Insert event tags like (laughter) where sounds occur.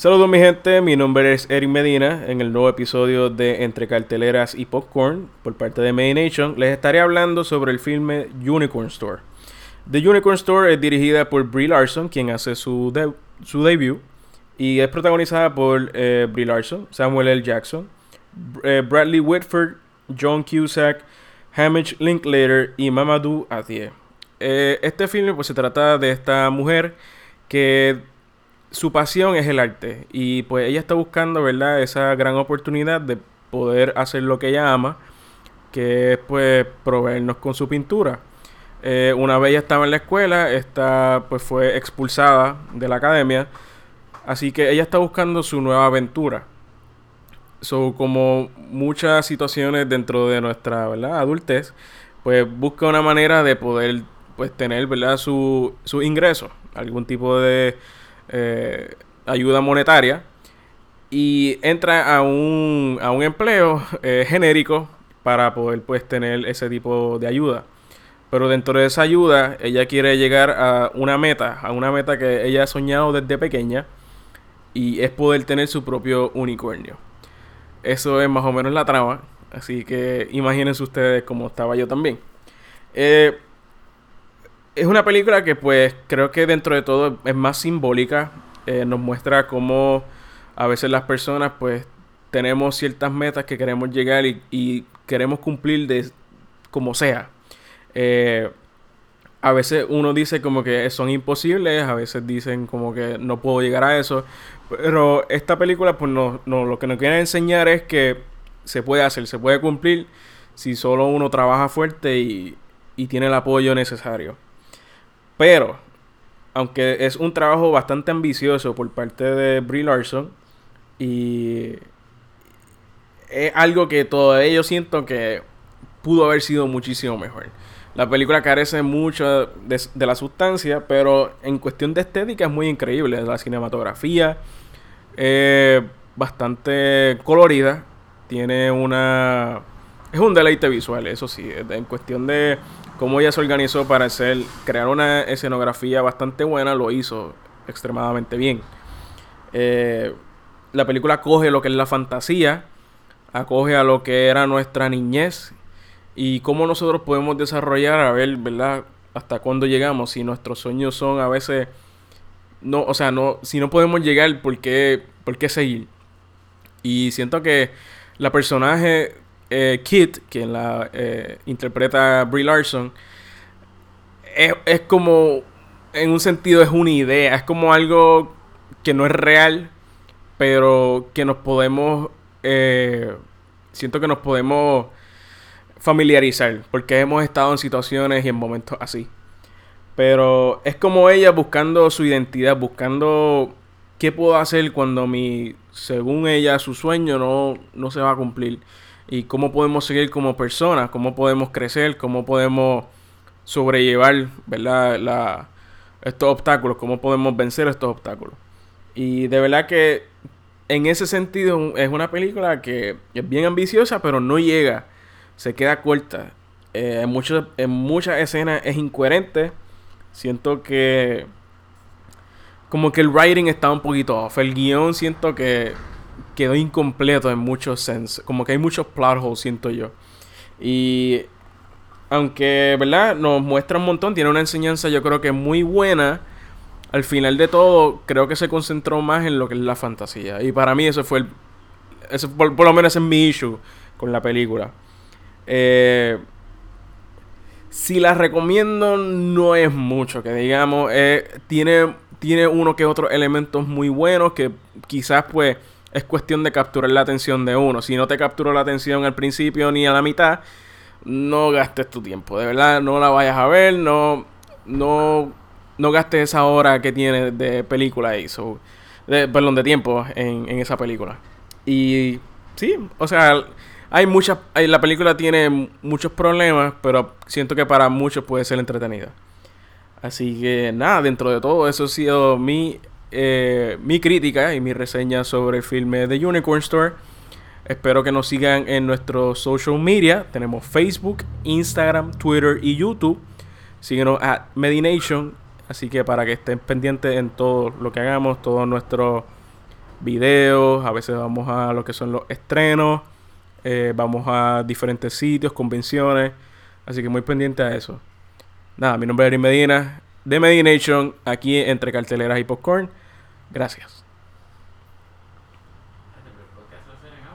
Saludos mi gente, mi nombre es Eric Medina en el nuevo episodio de Entre Carteleras y Popcorn por parte de Main Nation. Les estaré hablando sobre el filme Unicorn Store. The Unicorn Store es dirigida por Brie Larson, quien hace su, su debut, y es protagonizada por eh, Brie Larson, Samuel L. Jackson, eh, Bradley Whitford, John Cusack, Hamish Linklater y Mamadou Athie. Eh, este filme pues se trata de esta mujer que su pasión es el arte y pues ella está buscando, ¿verdad? Esa gran oportunidad de poder hacer lo que ella ama, que es pues proveernos con su pintura. Eh, una vez ella estaba en la escuela, esta pues fue expulsada de la academia, así que ella está buscando su nueva aventura. So, como muchas situaciones dentro de nuestra ¿verdad? adultez, pues busca una manera de poder pues tener ¿verdad? Su, su ingreso, algún tipo de eh, ayuda monetaria y entra a un, a un empleo (laughs) eh, genérico para poder pues tener ese tipo de ayuda. Pero dentro de esa ayuda, ella quiere llegar a una meta, a una meta que ella ha soñado desde pequeña y es poder tener su propio unicornio. Eso es más o menos la trama, así que imagínense ustedes cómo estaba yo también. Eh, es una película que pues creo que dentro de todo es más simbólica. Eh, nos muestra cómo a veces las personas pues tenemos ciertas metas que queremos llegar y, queremos cumplir de como sea. Eh, a veces uno dice como que son imposibles, a veces dicen como que no puedo llegar a eso. Pero esta película pues no, no, lo que nos quiere enseñar es que se puede hacer, se puede cumplir si solo uno trabaja fuerte y, y tiene el apoyo necesario. Pero, aunque es un trabajo bastante ambicioso por parte de Brie Larson, y es algo que todavía yo siento que pudo haber sido muchísimo mejor. La película carece mucho de, la sustancia, pero en cuestión de estética es muy increíble. La cinematografía es bastante colorida. Tiene una... Es un deleite visual, eso sí. En cuestión de cómo ella se organizó para hacer, crear una escenografía bastante buena, lo hizo extremadamente bien. Eh, la película acoge lo que es la fantasía, acoge a lo que era nuestra niñez y cómo nosotros podemos desarrollar, a ver, ¿verdad? Hasta cuándo llegamos, si nuestros sueños son a veces, no, o sea, no, si no podemos llegar, ¿por qué, por qué seguir? Y siento que la personaje eh, Kit, quien la eh, interpreta Brie Larson, es, como, en un sentido, es una idea, es como algo que no es real, pero que nos podemos, eh, siento que nos podemos familiarizar, porque hemos estado en situaciones y en momentos así. Pero es como ella buscando su identidad, buscando qué puedo hacer cuando mi, según ella, su sueño no, no se va a cumplir y cómo podemos seguir como personas, cómo podemos crecer, cómo podemos sobrellevar, ¿verdad? La, estos obstáculos, cómo podemos vencer estos obstáculos. Y de verdad que en ese sentido es una película que es bien ambiciosa, pero no llega, se queda corta. Eh, en, en muchas escenas es incoherente. Siento que como que el writing está un poquito off. El guion siento que quedó incompleto en muchos sense. Como que hay muchos plot holes, siento yo. Y aunque, ¿verdad? Nos muestra un montón, tiene una enseñanza yo creo que muy buena. Al final de todo, creo que se concentró más en lo que es la fantasía. Y para mí eso fue el... Eso por, lo menos es mi issue con la película. Eh, si la recomiendo, no es mucho, que digamos. Eh, tiene, tiene uno que otros elementos muy buenos que quizás pues es cuestión de capturar la atención de uno. Si no te capturó la atención al principio ni a la mitad, no gastes tu tiempo. De verdad, no la vayas a ver, no, no, no gastes esa hora que tienes de película ahí. de, perdón, de tiempo en, esa película. Y sí, o sea, hay muchas. la película tiene muchos problemas, pero siento que para muchos puede ser entretenida. Así que nada, dentro de todo, eso ha sido mi eh, mi crítica y mi reseña sobre el filme The Unicorn Store. Espero que nos sigan en nuestros social media. Tenemos Facebook, Instagram, Twitter y YouTube. Síguenos a Medination. Así que para que estén pendientes en todo lo que hagamos, todos nuestros videos, a veces vamos a lo que son los estrenos, eh, vamos a diferentes sitios, convenciones, así que muy pendiente a eso. Nada, mi nombre es Eric Medina, de Medination, aquí entre carteleras y popcorn. Gracias.